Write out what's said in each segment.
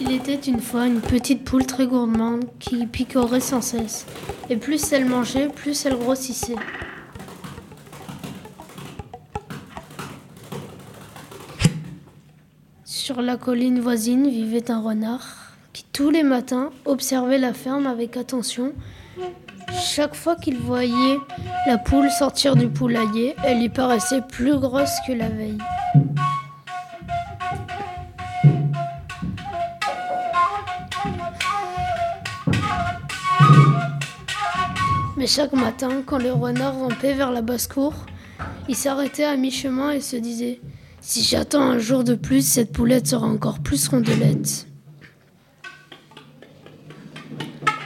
Il était une fois une petite poule très gourmande qui picorait sans cesse. Et plus elle mangeait, plus elle grossissait. Sur la colline voisine vivait un renard qui tous les matins observait la ferme avec attention. Chaque fois qu'il voyait la poule sortir du poulailler, elle lui paraissait plus grosse que la veille. Mais chaque matin, quand le renard rampait vers la basse-cour, il s'arrêtait à mi-chemin et se disait Si j'attends un jour de plus, cette poulette sera encore plus rondelette.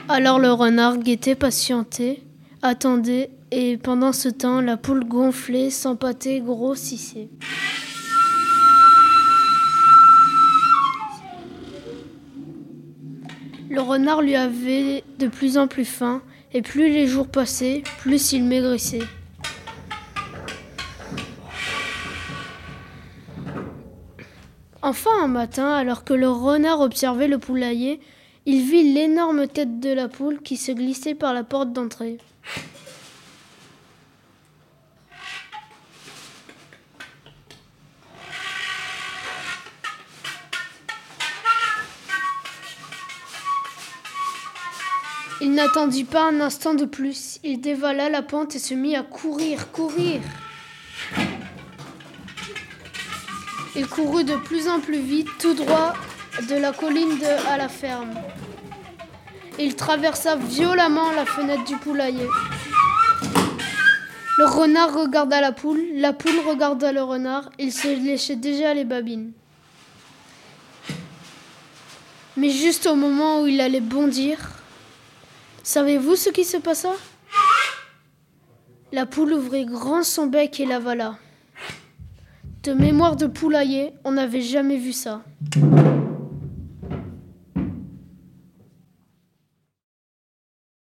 Alors le renard guettait, patientait, attendait, et pendant ce temps, la poule gonflait, s'empâtait, grossissait. Le renard lui avait de plus en plus faim, et plus les jours passaient, plus il maigrissait. Enfin un matin, alors que le renard observait le poulailler, il vit l'énorme tête de la poule qui se glissait par la porte d'entrée. Il n'attendit pas un instant de plus. Il dévala la pente et se mit à courir, courir. Il courut de plus en plus vite, tout droit de la colline à la ferme. Il traversa violemment la fenêtre du poulailler. Le renard regarda la poule, la poule regarda le renard, il se léchait déjà les babines. Mais juste au moment où il allait bondir, savez-vous ce qui se passa? La poule ouvrit grand son bec et l'avala. De mémoire de poulailler, on n'avait jamais vu ça.